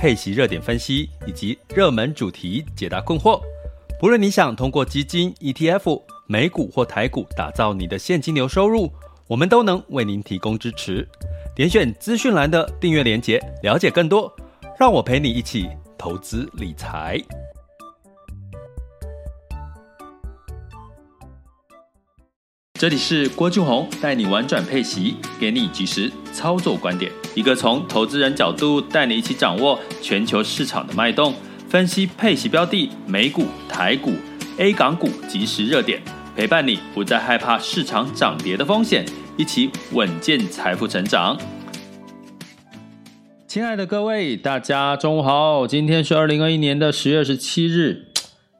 配息热点分析以及热门主题解答困惑。不论你想通过基金、ETF。美股或台股，打造你的现金流收入，我们都能为您提供支持。点选资讯栏的订阅连结，了解更多。让我陪你一起投资理财。这里是郭俊宏带你玩转配息，给你即时操作观点，一个从投资人角度带你一起掌握全球市场的脉动，分析配息标的、美股、台股、A 港股即时热点。陪伴你不再害怕市场涨跌的风险，一起稳健财富成长。亲爱的各位，大家中午好，今天是二零二一年的十月二十七日。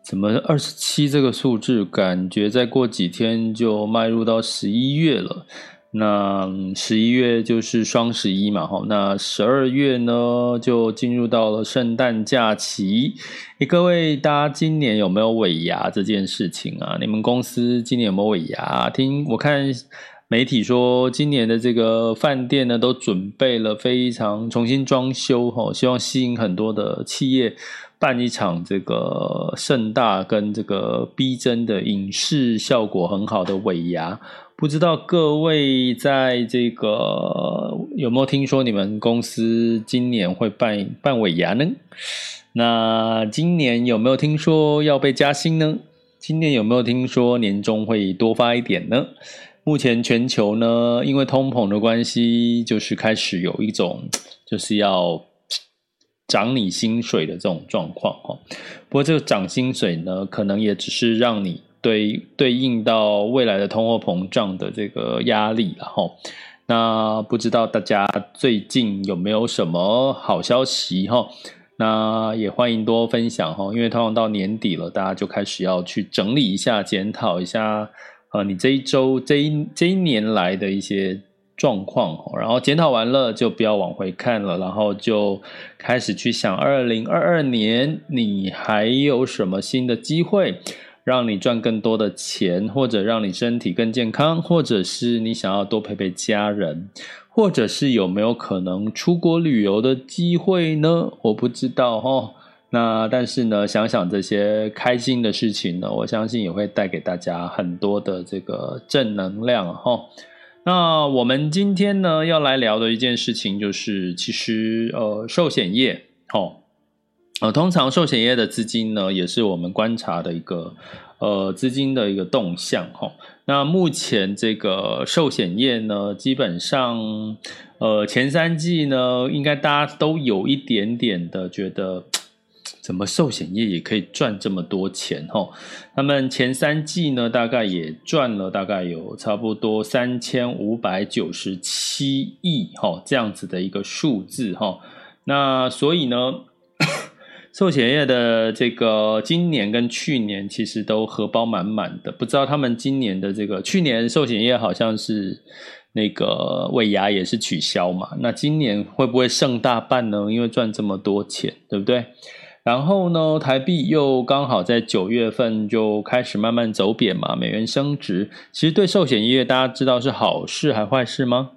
怎么二十七这个数字，感觉再过几天就迈入到十一月了。那十一月就是双十一嘛，哈，那十二月呢就进入到了圣诞假期。诶，各位，大家今年有没有尾牙这件事情啊？你们公司今年有没有尾牙？听我看媒体说，今年的这个饭店呢都准备了非常重新装修，哈，希望吸引很多的企业办一场这个盛大跟这个逼真的影视效果很好的尾牙。不知道各位在这个有没有听说你们公司今年会办办尾牙呢？那今年有没有听说要被加薪呢？今年有没有听说年终会多发一点呢？目前全球呢，因为通膨的关系，就是开始有一种就是要涨你薪水的这种状况哈。不过这个涨薪水呢，可能也只是让你。对，对应到未来的通货膨胀的这个压力，然后，那不知道大家最近有没有什么好消息哈？那也欢迎多分享哈，因为通常到年底了，大家就开始要去整理一下、检讨一下，呃，你这一周、这一这一年来的一些状况，然后检讨完了就不要往回看了，然后就开始去想二零二二年你还有什么新的机会。让你赚更多的钱，或者让你身体更健康，或者是你想要多陪陪家人，或者是有没有可能出国旅游的机会呢？我不知道哦。那但是呢，想想这些开心的事情呢，我相信也会带给大家很多的这个正能量哈。那我们今天呢要来聊的一件事情就是，其实呃，寿险业哦。呃，通常寿险业的资金呢，也是我们观察的一个呃资金的一个动向哈。那目前这个寿险业呢，基本上呃前三季呢，应该大家都有一点点的觉得，怎么寿险业也可以赚这么多钱哈？他们前三季呢，大概也赚了大概有差不多三千五百九十七亿哈这样子的一个数字哈。那所以呢。寿险业的这个今年跟去年其实都荷包满满的，不知道他们今年的这个去年寿险业好像是那个尾牙也是取消嘛，那今年会不会剩大半呢？因为赚这么多钱，对不对？然后呢，台币又刚好在九月份就开始慢慢走贬嘛，美元升值，其实对寿险业大家知道是好事还坏事吗？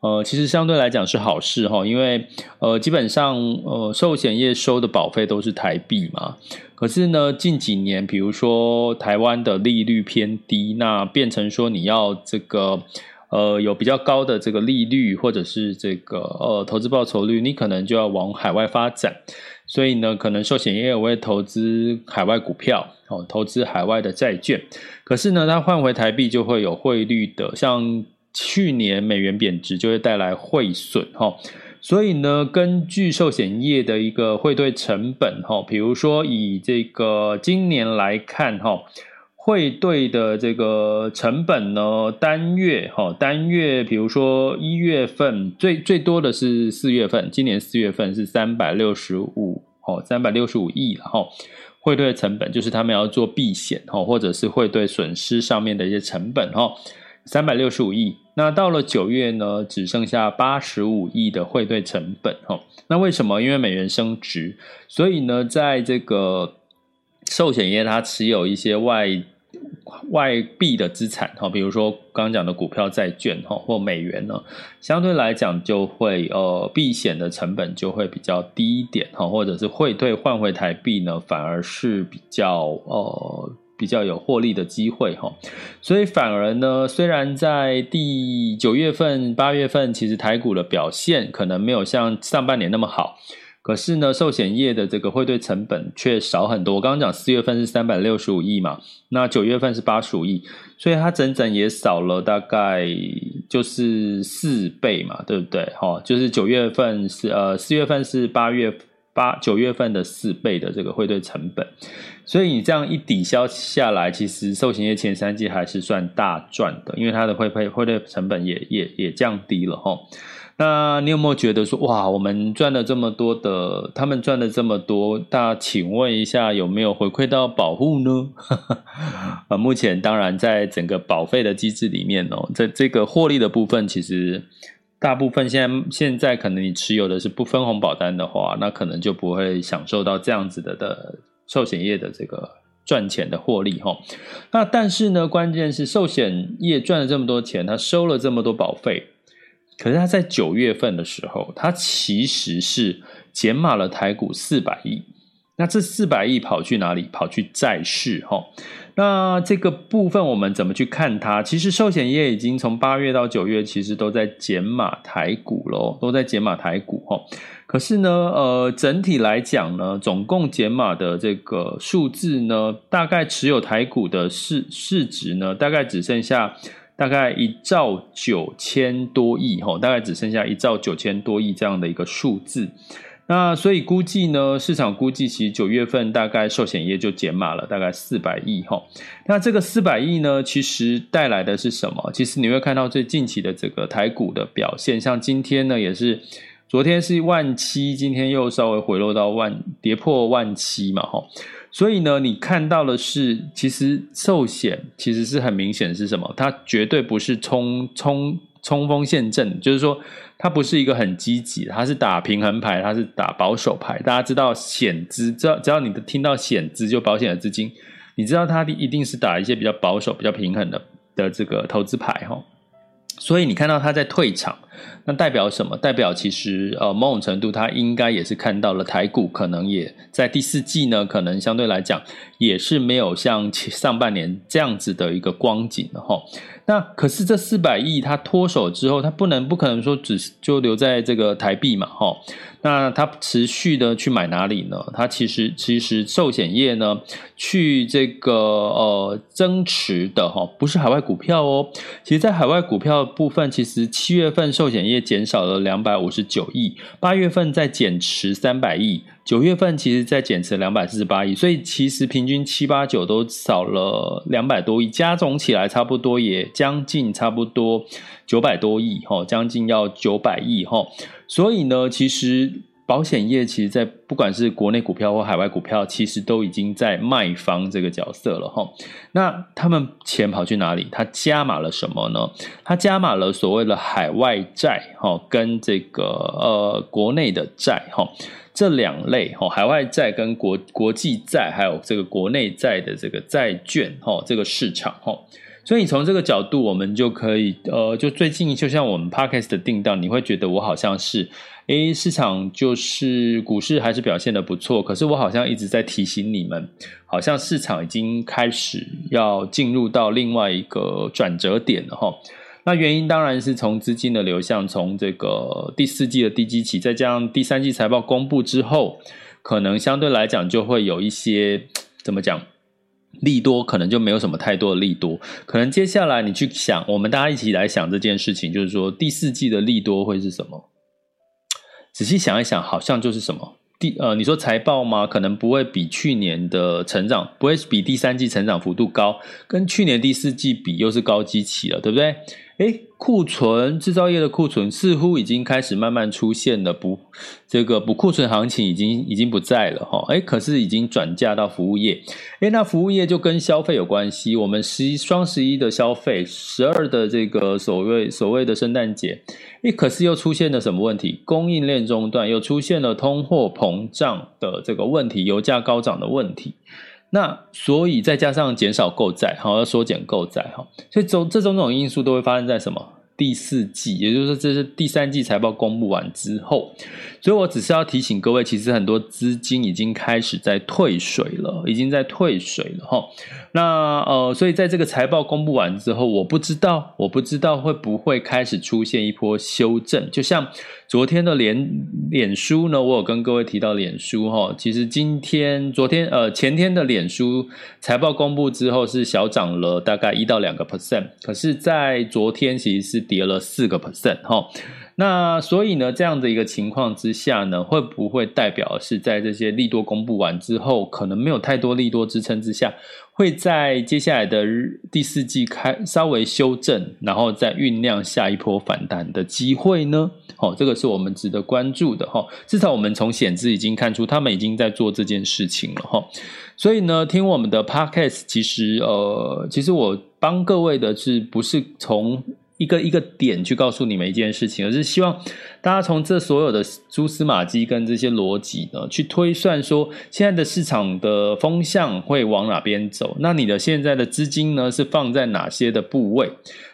呃，其实相对来讲是好事哈，因为呃，基本上呃，寿险业收的保费都是台币嘛。可是呢，近几年，比如说台湾的利率偏低，那变成说你要这个呃有比较高的这个利率，或者是这个呃投资报酬率，你可能就要往海外发展。所以呢，可能寿险业会投资海外股票哦，投资海外的债券。可是呢，它换回台币就会有汇率的，像。去年美元贬值就会带来汇损哈，所以呢，根据寿险业的一个汇兑成本哈，比如说以这个今年来看哈，汇兑的这个成本呢，单月哈，单月比如说一月份最最多的是四月份，今年四月份是三百六十五哦，三百六十五亿哈，汇兑成本就是他们要做避险哈，或者是汇兑损失上面的一些成本哈。三百六十五亿，那到了九月呢，只剩下八十五亿的汇兑成本哈。那为什么？因为美元升值，所以呢，在这个寿险业，它持有一些外外币的资产哈，比如说刚刚讲的股票、债券哈，或美元呢，相对来讲就会呃避险的成本就会比较低一点哈，或者是汇兑换回台币呢，反而是比较呃。比较有获利的机会哈，所以反而呢，虽然在第九月份、八月份，其实台股的表现可能没有像上半年那么好，可是呢，寿险业的这个汇兑成本却少很多。我刚刚讲四月份是三百六十五亿嘛，那九月份是八十五亿，所以它整整也少了大概就是四倍嘛，对不对？哈，就是九月份是呃，四月份是八月。八九月份的四倍的这个汇兑成本，所以你这样一抵消下来，其实寿险业前三季还是算大赚的，因为它的汇配汇兑成本也也也降低了哈。那你有没有觉得说，哇，我们赚了这么多的，他们赚了这么多，大家请问一下有没有回馈到保护呢？啊，目前当然在整个保费的机制里面哦，在这个获利的部分，其实。大部分现在现在可能你持有的是不分红保单的话，那可能就不会享受到这样子的的寿险业的这个赚钱的获利哈。那但是呢，关键是寿险业赚了这么多钱，他收了这么多保费，可是他在九月份的时候，他其实是减码了台股四百亿。那这四百亿跑去哪里？跑去债市哈。那这个部分我们怎么去看它？其实寿险业已经从八月到九月，其实都在减码台股喽，都在减码台股哈。可是呢，呃，整体来讲呢，总共减码的这个数字呢，大概持有台股的市市值呢，大概只剩下大概一兆九千多亿哈，大概只剩下一兆九千多亿这样的一个数字。那所以估计呢，市场估计其实九月份大概寿险业就减码了大概四百亿哈。那这个四百亿呢，其实带来的是什么？其实你会看到最近期的这个台股的表现，像今天呢也是，昨天是万七，今天又稍微回落到万，跌破万七嘛哈。所以呢，你看到的是，其实寿险其实是很明显是什么？它绝对不是冲冲冲锋陷阵，就是说。它不是一个很积极的，它是打平衡牌，它是打保守牌。大家知道险资，只要只要你听到险资就保险的资金，你知道它一定是打一些比较保守、比较平衡的的这个投资牌哈。所以你看到它在退场，那代表什么？代表其实呃某种程度，它应该也是看到了台股可能也在第四季呢，可能相对来讲也是没有像上半年这样子的一个光景的哈。那可是这四百亿它脱手之后，它不能不可能说只就留在这个台币嘛，哈。那它持续的去买哪里呢？它其实其实寿险业呢，去这个呃增持的哈，不是海外股票哦。其实，在海外股票部分，其实七月份寿险业减少了两百五十九亿，八月份再减持三百亿。九月份其实在减持两百四十八亿，所以其实平均七八九都少了两百多亿，加总起来差不多也将近差不多九百多亿哈，将近要九百亿哈。所以呢，其实保险业其实，在不管是国内股票或海外股票，其实都已经在卖方这个角色了哈。那他们钱跑去哪里？他加码了什么呢？他加码了所谓的海外债哈，跟这个呃国内的债哈。这两类哈，海外债跟国国际债，还有这个国内债的这个债券哈，这个市场哈，所以从这个角度，我们就可以呃，就最近就像我们 Podcast 的定档，你会觉得我好像是。诶，市场就是股市还是表现的不错，可是我好像一直在提醒你们，好像市场已经开始要进入到另外一个转折点了哈。那原因当然是从资金的流向，从这个第四季的低基期，再加上第三季财报公布之后，可能相对来讲就会有一些怎么讲，利多可能就没有什么太多的利多，可能接下来你去想，我们大家一起来想这件事情，就是说第四季的利多会是什么？仔细想一想，好像就是什么第呃，你说财报吗？可能不会比去年的成长，不会比第三季成长幅度高，跟去年第四季比又是高基期了，对不对？诶库存制造业的库存似乎已经开始慢慢出现了，不，这个补库存行情已经已经不在了哈。诶可是已经转嫁到服务业，诶那服务业就跟消费有关系。我们十一双十一的消费，十二的这个所谓所谓的圣诞节，诶可是又出现了什么问题？供应链中断，又出现了通货膨胀的这个问题，油价高涨的问题。那所以再加上减少购债，好，要缩减购债哈，所以这这种种因素都会发生在什么？第四季，也就是说，这是第三季财报公布完之后，所以我只是要提醒各位，其实很多资金已经开始在退水了，已经在退水了哈。那呃，所以在这个财报公布完之后，我不知道，我不知道会不会开始出现一波修正，就像。昨天的脸脸书呢，我有跟各位提到脸书哈，其实今天、昨天呃前天的脸书财报公布之后是小涨了大概一到两个 percent，可是，在昨天其实是跌了四个 percent 哈。那所以呢，这样的一个情况之下呢，会不会代表是在这些利多公布完之后，可能没有太多利多支撑之下，会在接下来的第四季开稍微修正，然后再酝酿下一波反弹的机会呢？哦，这个是我们值得关注的哈。至少我们从显知已经看出，他们已经在做这件事情了哈。所以呢，听我们的 podcast，其实呃，其实我帮各位的是不是从。一个一个点去告诉你们一件事情，而是希望大家从这所有的蛛丝马迹跟这些逻辑呢，去推算说现在的市场的风向会往哪边走。那你的现在的资金呢，是放在哪些的部位？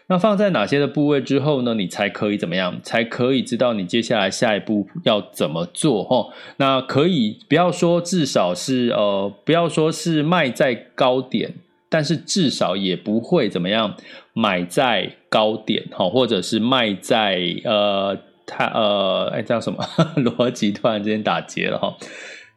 那放在哪些的部位之后呢，你才可以怎么样？才可以知道你接下来下一步要怎么做？齁，那可以不要说至少是呃，不要说是卖在高点。但是至少也不会怎么样，买在高点哈，或者是卖在呃，它呃，哎，叫什么 逻辑突然之间打结了哈。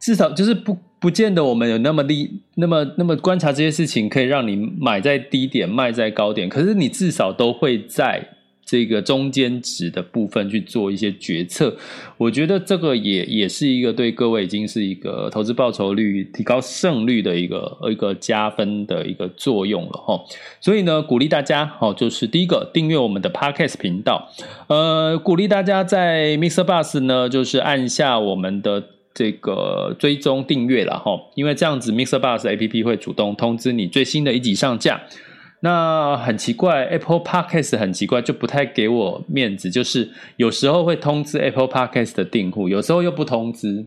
至少就是不不见得我们有那么利，那么那么观察这些事情可以让你买在低点，卖在高点。可是你至少都会在。这个中间值的部分去做一些决策，我觉得这个也也是一个对各位已经是一个投资报酬率提高胜率的一个一个加分的一个作用了哈。所以呢，鼓励大家哦，就是第一个订阅我们的 Podcast 频道，呃，鼓励大家在 Mr. Bus 呢，就是按下我们的这个追踪订阅了哈，因为这样子 Mixer Bus APP 会主动通知你最新的一集上架。那很奇怪，Apple Podcast 很奇怪，就不太给我面子，就是有时候会通知 Apple Podcast 的订户，有时候又不通知，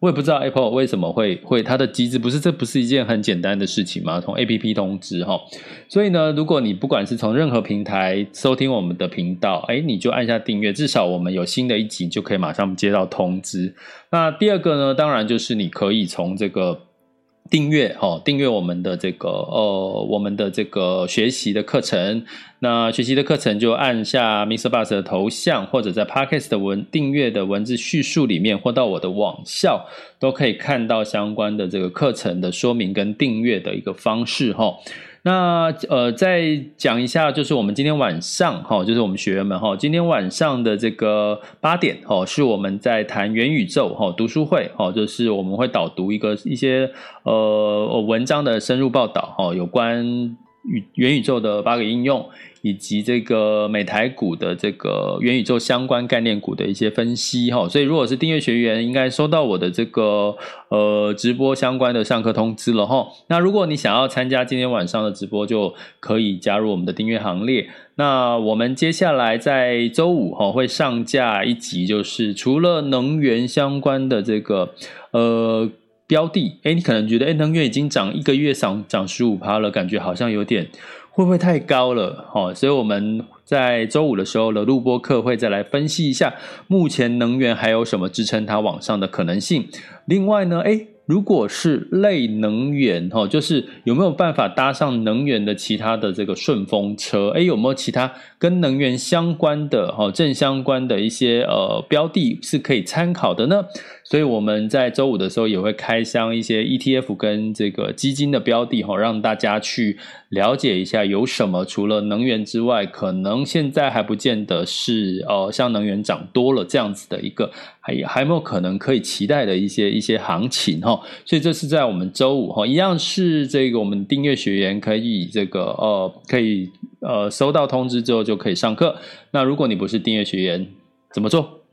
我也不知道 Apple 为什么会会它的机制不是，这不是一件很简单的事情吗？从 APP 通知哈，所以呢，如果你不管是从任何平台收听我们的频道，哎，你就按下订阅，至少我们有新的一集就可以马上接到通知。那第二个呢，当然就是你可以从这个。订阅哦，订阅我们的这个呃，我们的这个学习的课程。那学习的课程就按下 MixerBox 的头像，或者在 Podcast 的文订阅的文字叙述里面，或到我的网校，都可以看到相关的这个课程的说明跟订阅的一个方式哈。那呃，再讲一下，就是我们今天晚上哈，就是我们学员们哈，今天晚上的这个八点哈，是我们在谈元宇宙哈读书会哈，就是我们会导读一个一些呃文章的深入报道哈，有关元宇宙的八个应用。以及这个美台股的这个元宇宙相关概念股的一些分析哈，所以如果是订阅学员，应该收到我的这个呃直播相关的上课通知了哈。那如果你想要参加今天晚上的直播，就可以加入我们的订阅行列。那我们接下来在周五哈会上架一集，就是除了能源相关的这个呃标的，诶，你可能觉得诶，能源已经涨一个月涨涨十五趴了，感觉好像有点。会不会太高了？哦，所以我们在周五的时候的录播课会再来分析一下，目前能源还有什么支撑它往上的可能性。另外呢，诶如果是类能源，哈，就是有没有办法搭上能源的其他的这个顺风车？诶，有没有其他跟能源相关的，哈，正相关的一些呃标的是可以参考的呢？所以我们在周五的时候也会开箱一些 ETF 跟这个基金的标的，哈，让大家去了解一下有什么除了能源之外，可能现在还不见得是呃像能源涨多了这样子的一个，还还有没有可能可以期待的一些一些行情，哈。所以这是在我们周五，哈，一样是这个我们订阅学员可以这个呃可以呃收到通知之后就可以上课。那如果你不是订阅学员，怎么做？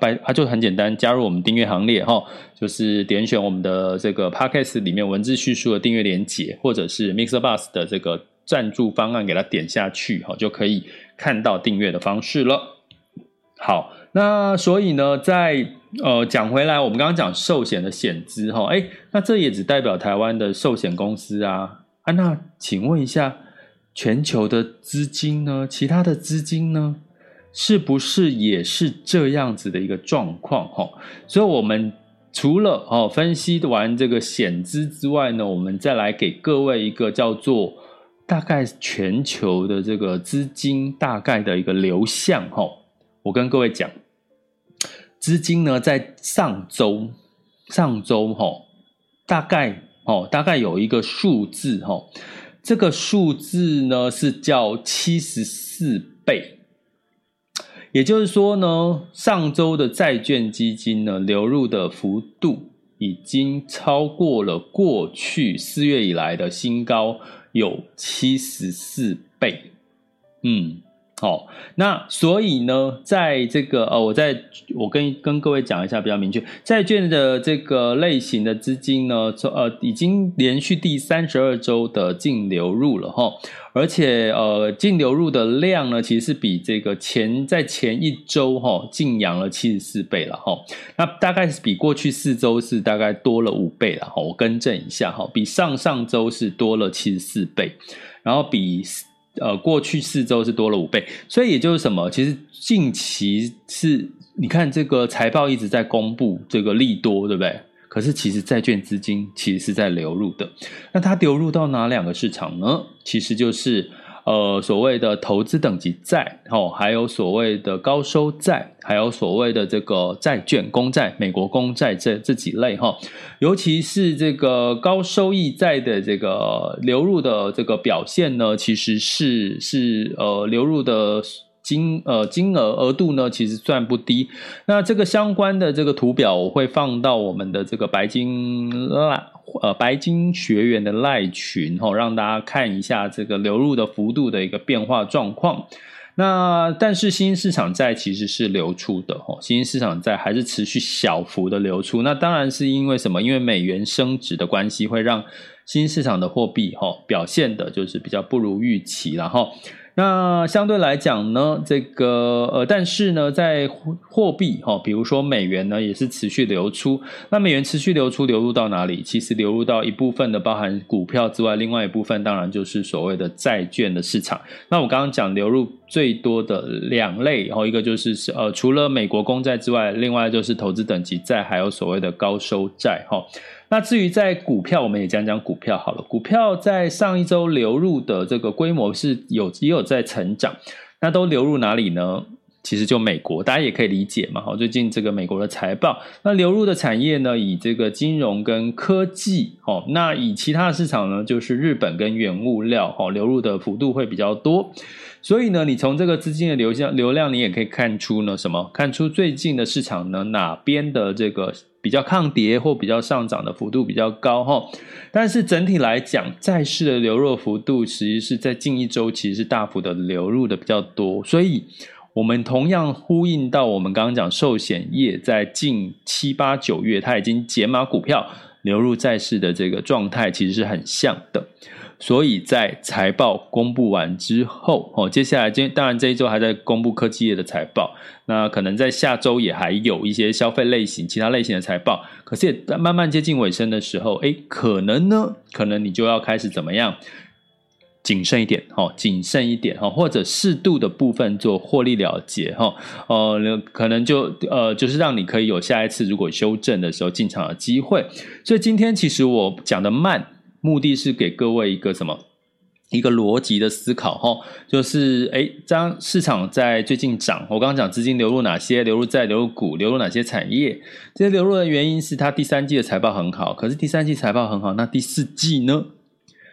白，它就很简单，加入我们订阅行列哈，就是点选我们的这个 Podcast 里面文字叙述的订阅连结，或者是 Mixer Bus 的这个赞助方案，给它点下去哈，就可以看到订阅的方式了。好，那所以呢，在呃讲回来，我们刚刚讲寿险的险资哈，哎，那这也只代表台湾的寿险公司啊啊，那请问一下，全球的资金呢？其他的资金呢？是不是也是这样子的一个状况？哈，所以我们除了哦分析完这个险资之外呢，我们再来给各位一个叫做大概全球的这个资金大概的一个流向。哈，我跟各位讲，资金呢在上周上周哈，大概哦大概有一个数字哈，这个数字呢是叫七十四倍。也就是说呢，上周的债券基金呢流入的幅度已经超过了过去四月以来的新高，有七十四倍。嗯，好，那所以呢，在这个呃，我在我跟跟各位讲一下比较明确，债券的这个类型的资金呢，呃，已经连续第三十二周的净流入了哈。而且，呃，净流入的量呢，其实是比这个前在前一周哈净扬了七十四倍了哈。那大概是比过去四周是大概多了五倍了哈。我更正一下哈，比上上周是多了七十四倍，然后比呃过去四周是多了五倍。所以也就是什么？其实近期是你看这个财报一直在公布这个利多，对不对？可是，其实债券资金其实是在流入的。那它流入到哪两个市场呢？其实就是呃所谓的投资等级债，哦，还有所谓的高收债，还有所谓的这个债券公债、美国公债这这几类哈。尤其是这个高收益债的这个流入的这个表现呢，其实是是呃流入的。金呃金额额度呢，其实算不低。那这个相关的这个图表，我会放到我们的这个白金赖呃白金学员的赖群哈，让大家看一下这个流入的幅度的一个变化状况。那但是新兴市场债其实是流出的哈，新兴市场债还是持续小幅的流出。那当然是因为什么？因为美元升值的关系，会让新兴市场的货币哈表现的就是比较不如预期，然后。那相对来讲呢，这个呃，但是呢，在货币哈，比如说美元呢，也是持续流出。那美元持续流出，流入到哪里？其实流入到一部分的包含股票之外，另外一部分当然就是所谓的债券的市场。那我刚刚讲流入最多的两类，然后一个就是呃，除了美国公债之外，另外就是投资等级债，还有所谓的高收债哈。那至于在股票，我们也讲讲股票好了。股票在上一周流入的这个规模是有也有在成长，那都流入哪里呢？其实就美国，大家也可以理解嘛。好，最近这个美国的财报，那流入的产业呢，以这个金融跟科技，哦，那以其他的市场呢，就是日本跟原物料，哦，流入的幅度会比较多。所以呢，你从这个资金的流向流量，你也可以看出呢，什么？看出最近的市场呢，哪边的这个比较抗跌或比较上涨的幅度比较高哈？但是整体来讲，债市的流入幅度其实是在近一周其实是大幅的流入的比较多。所以，我们同样呼应到我们刚刚讲寿险业在近七八九月，它已经解码股票流入债市的这个状态，其实是很像的。所以在财报公布完之后，哦，接下来今当然这一周还在公布科技业的财报，那可能在下周也还有一些消费类型、其他类型的财报，可是也慢慢接近尾声的时候，诶，可能呢，可能你就要开始怎么样？谨慎一点，哦，谨慎一点，哈，或者适度的部分做获利了结，哈，呃，可能就呃，就是让你可以有下一次如果修正的时候进场的机会。所以今天其实我讲的慢，目的是给各位一个什么？一个逻辑的思考，哈，就是诶，当市场在最近涨，我刚刚讲资金流入哪些，流入债、流入股，流入哪些产业？这些流入的原因是它第三季的财报很好，可是第三季财报很好，那第四季呢？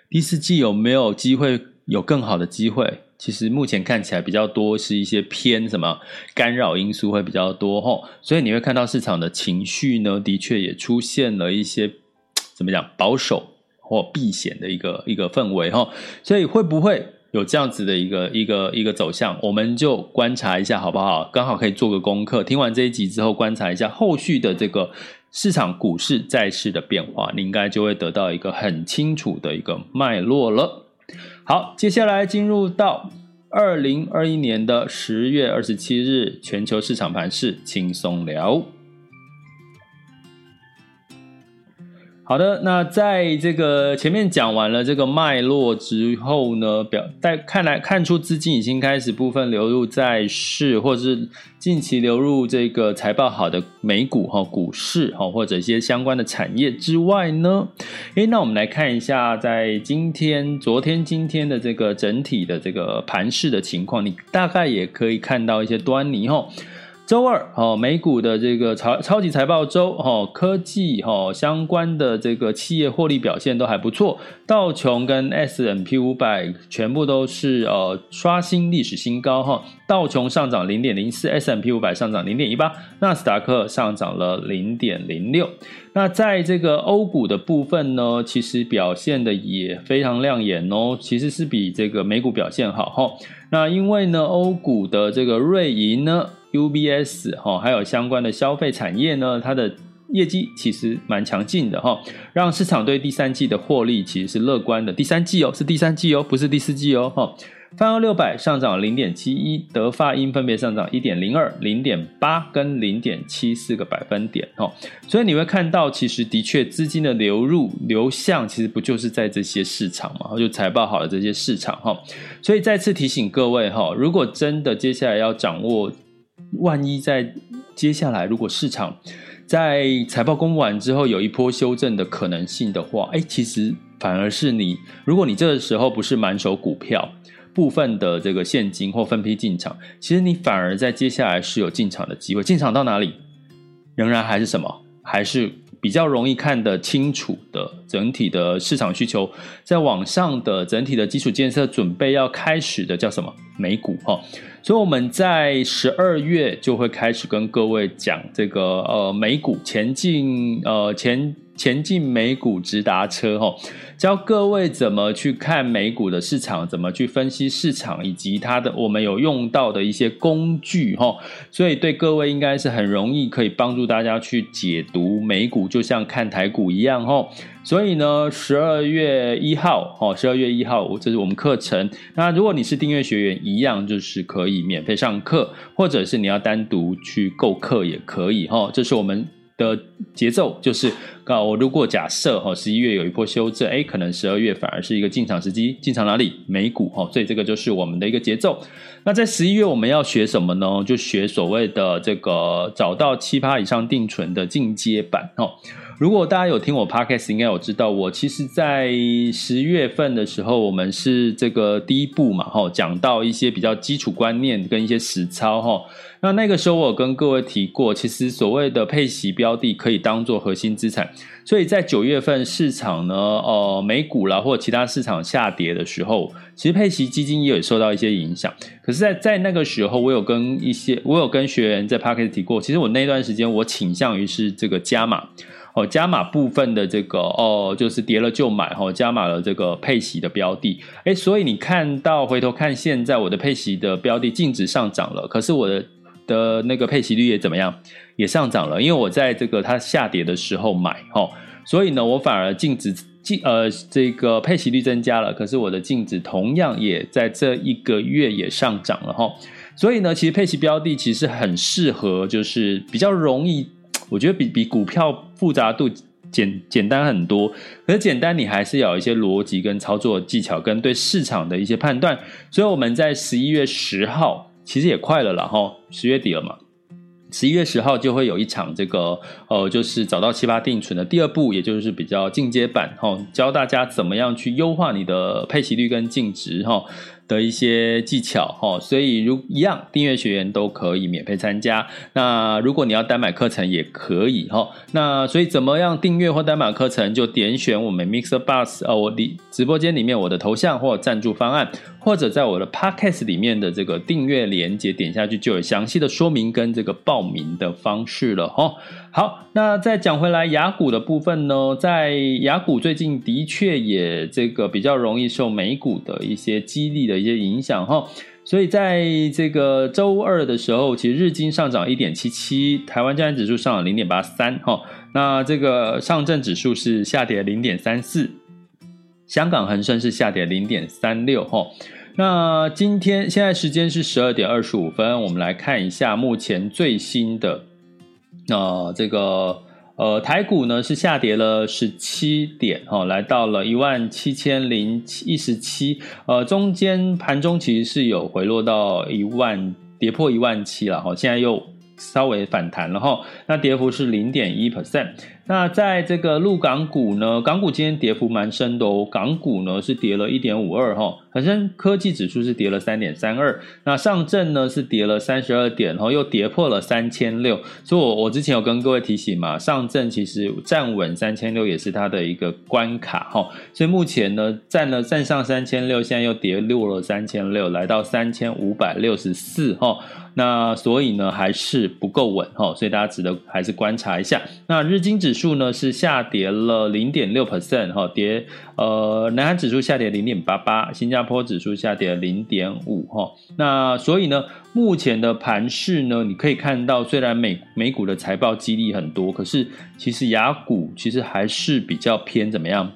第四季有没有机会有更好的机会？其实目前看起来比较多是一些偏什么干扰因素会比较多，哈，所以你会看到市场的情绪呢，的确也出现了一些怎么讲保守。或避险的一个一个氛围哈，所以会不会有这样子的一个一个一个走向？我们就观察一下好不好？刚好可以做个功课。听完这一集之后，观察一下后续的这个市场、股市、债市的变化，你应该就会得到一个很清楚的一个脉络了。好，接下来进入到二零二一年的十月二十七日，全球市场盘势轻松聊。好的，那在这个前面讲完了这个脉络之后呢，表在看来看出资金已经开始部分流入债市，或者是近期流入这个财报好的美股哈股市哈，或者一些相关的产业之外呢，诶，那我们来看一下在今天、昨天、今天的这个整体的这个盘势的情况，你大概也可以看到一些端倪哈。周二，哦，美股的这个超超级财报周，哦，科技，哦，相关的这个企业获利表现都还不错。道琼跟 S M P 五百全部都是呃刷新历史新高，哈。道琼上涨零点零四，S M P 五百上涨零点一八，纳斯达克上涨了零点零六。那在这个欧股的部分呢，其实表现的也非常亮眼哦，其实是比这个美股表现好，哈。那因为呢，欧股的这个瑞银呢。UBS 哈，还有相关的消费产业呢，它的业绩其实蛮强劲的哈，让市场对第三季的获利其实是乐观的。第三季哦，是第三季哦，不是第四季哦哈。泛欧六百上涨零点七一，德发英分别上涨一点零二、零点八跟零点七四个百分点哈。所以你会看到，其实的确资金的流入流向，其实不就是在这些市场嘛？就财报好的这些市场哈。所以再次提醒各位哈，如果真的接下来要掌握。万一在接下来，如果市场在财报公布完之后有一波修正的可能性的话，哎，其实反而是你，如果你这个时候不是满手股票，部分的这个现金或分批进场，其实你反而在接下来是有进场的机会。进场到哪里，仍然还是什么，还是比较容易看得清楚的整体的市场需求，在往上的整体的基础建设准备要开始的叫什么？美股哈。所以我们在十二月就会开始跟各位讲这个呃美股前进呃前前进美股直达车哈，教各位怎么去看美股的市场，怎么去分析市场，以及它的我们有用到的一些工具哈，所以对各位应该是很容易可以帮助大家去解读美股，就像看台股一样哈。所以呢，十二月一号，哦，十二月一号，这是我们课程。那如果你是订阅学员，一样就是可以免费上课，或者是你要单独去购课也可以，哈。这是我们的节奏，就是那，我如果假设哈，十一月有一波修正，哎，可能十二月反而是一个进场时机，进场哪里？美股，哈。所以这个就是我们的一个节奏。那在十一月我们要学什么呢？就学所谓的这个找到七趴以上定存的进阶版，哦。如果大家有听我 podcast，应该有知道我其实，在十月份的时候，我们是这个第一步嘛，哈，讲到一些比较基础观念跟一些实操，哈。那那个时候我有跟各位提过，其实所谓的配息标的可以当做核心资产，所以在九月份市场呢，呃，美股啦或其他市场下跌的时候，其实配息基金也有受到一些影响。可是在，在在那个时候，我有跟一些我有跟学员在 podcast 提过，其实我那段时间我倾向于是这个加码。哦，加码部分的这个哦，就是跌了就买，哦，加码了这个配息的标的，哎，所以你看到回头看现在我的配息的标的净值上涨了，可是我的的那个配息率也怎么样？也上涨了，因为我在这个它下跌的时候买，哦，所以呢，我反而净值净呃这个配息率增加了，可是我的净值同样也在这一个月也上涨了，哈，所以呢，其实配息标的其实很适合，就是比较容易。我觉得比比股票复杂度简简单很多。可是简单，你还是要有一些逻辑跟操作技巧，跟对市场的一些判断。所以我们在十一月十号，其实也快了啦，哈，十月底了嘛。十一月十号就会有一场这个呃，就是找到七八定存的第二步，也就是比较进阶版，哈，教大家怎么样去优化你的配息率跟净值，哈。的一些技巧哈，所以如一样订阅学员都可以免费参加。那如果你要单买课程也可以哈。那所以怎么样订阅或单买课程，就点选我们 Mixer Bus 呃，我的直播间里面我的头像或赞助方案，或者在我的 Podcast 里面的这个订阅连接点下去，就有详细的说明跟这个报名的方式了哈。好，那再讲回来，雅股的部分呢，在雅股最近的确也这个比较容易受美股的一些激励的一些影响哈，所以在这个周二的时候，其实日经上涨一点七七，台湾加权指数上涨零点八三哈，那这个上证指数是下跌零点三四，香港恒生是下跌零点三六哈，那今天现在时间是十二点二十五分，我们来看一下目前最新的。那、呃、这个呃台股呢是下跌了十七点、哦，来到了一万七千零一十七，呃中间盘中其实是有回落到一万，跌破一万七了哈，现在又稍微反弹了哈，那跌幅是零点一 percent。那在这个陆港股呢，港股今天跌幅蛮深的哦，港股呢是跌了一点五二哈，恒生科技指数是跌了三点三二，那上证呢是跌了三十二点，然后又跌破了三千六，所以我我之前有跟各位提醒嘛，上证其实站稳三千六也是它的一个关卡哈，所以目前呢站了站上三千六，现在又跌落了三千六，来到三千五百六十四哈，那所以呢还是不够稳哈，所以大家值得还是观察一下，那日经指。数呢是下跌了零点六 percent 哈，跌呃，南韩指数下跌零点八八，新加坡指数下跌零点五哈。那所以呢，目前的盘势呢，你可以看到，虽然美美股的财报激励很多，可是其实雅股其实还是比较偏怎么样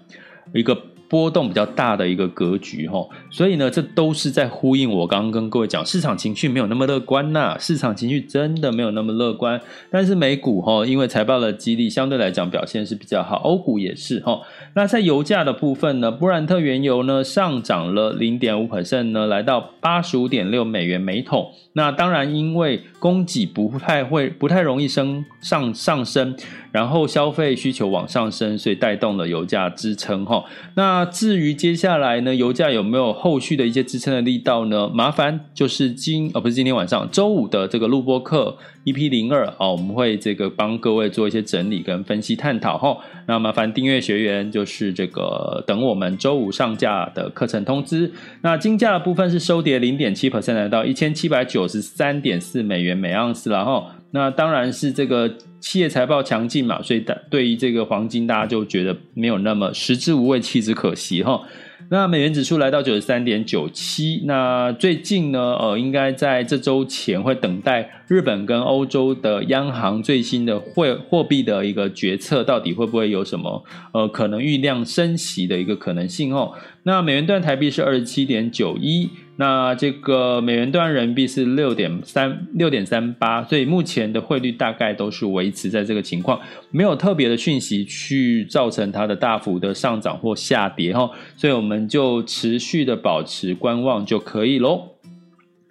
一个。波动比较大的一个格局哈，所以呢，这都是在呼应我刚刚跟各位讲，市场情绪没有那么乐观呐，市场情绪真的没有那么乐观。但是美股哈，因为财报的激励，相对来讲表现是比较好，欧股也是哈。那在油价的部分呢，布兰特原油呢上涨了零点五 percent 呢，来到八十五点六美元每桶。那当然，因为供给不太会不太容易升上上升。然后消费需求往上升，所以带动了油价支撑哈。那那至于接下来呢，油价有没有后续的一些支撑的力道呢？麻烦就是今哦，不是今天晚上周五的这个录播课 EP 零二啊，我们会这个帮各位做一些整理跟分析探讨哈。那麻烦订阅学员就是这个等我们周五上架的课程通知。那金价的部分是收跌零点七 percent，来到一千七百九十三点四美元每盎司了哈。那当然是这个。企业财报强劲嘛，所以对于这个黄金，大家就觉得没有那么食之无味，弃之可惜哈。那美元指数来到九十三点九七，那最近呢，呃，应该在这周前会等待日本跟欧洲的央行最新的货货币的一个决策，到底会不会有什么呃可能酝酿升息的一个可能性哦。那美元兑台币是二十七点九一。那这个美元兑人民币是六点三六点三八，所以目前的汇率大概都是维持在这个情况，没有特别的讯息去造成它的大幅的上涨或下跌哈，所以我们就持续的保持观望就可以喽。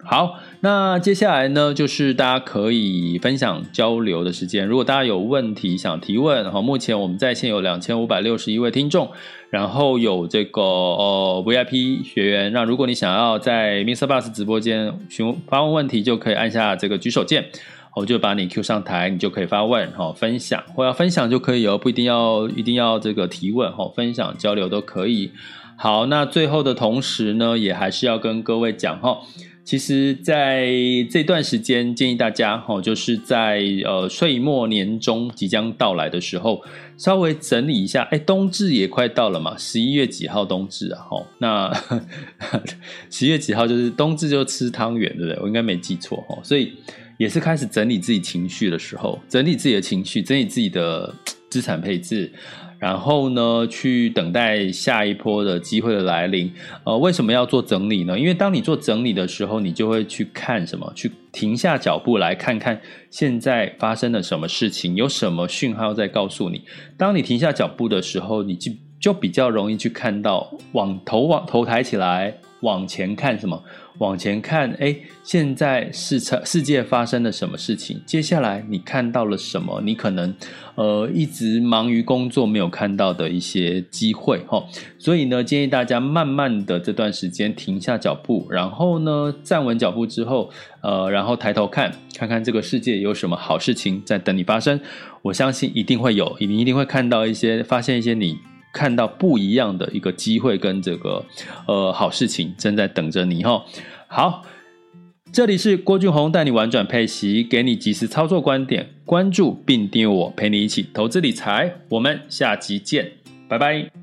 好，那接下来呢，就是大家可以分享交流的时间。如果大家有问题想提问，哈，目前我们在线有两千五百六十一位听众，然后有这个呃 VIP 学员。那如果你想要在 Mr. Bus 直播间询发问问题，就可以按下这个举手键，我就把你 Q 上台，你就可以发问，哈，分享或要分享就可以哦，不一定要一定要这个提问，哈，分享交流都可以。好，那最后的同时呢，也还是要跟各位讲，哈。其实，在这段时间，建议大家哈，就是在呃岁末年终即将到来的时候，稍微整理一下。哎，冬至也快到了嘛，十一月几号冬至啊？哈，那 十一月几号就是冬至就吃汤圆，对不对？我应该没记错哈，所以也是开始整理自己情绪的时候，整理自己的情绪，整理自己的 资产配置。然后呢，去等待下一波的机会的来临。呃，为什么要做整理呢？因为当你做整理的时候，你就会去看什么？去停下脚步来看看现在发生了什么事情，有什么讯号在告诉你。当你停下脚步的时候，你就就比较容易去看到，往头往头抬起来，往前看什么？往前看，哎，现在世世界发生了什么事情？接下来你看到了什么？你可能呃一直忙于工作没有看到的一些机会哈。所以呢，建议大家慢慢的这段时间停下脚步，然后呢站稳脚步之后，呃，然后抬头看，看看这个世界有什么好事情在等你发生。我相信一定会有，你一定会看到一些，发现一些你。看到不一样的一个机会跟这个呃好事情正在等着你哈。好，这里是郭俊宏带你玩转配息，给你及时操作观点，关注并订阅我，陪你一起投资理财。我们下集见，拜拜。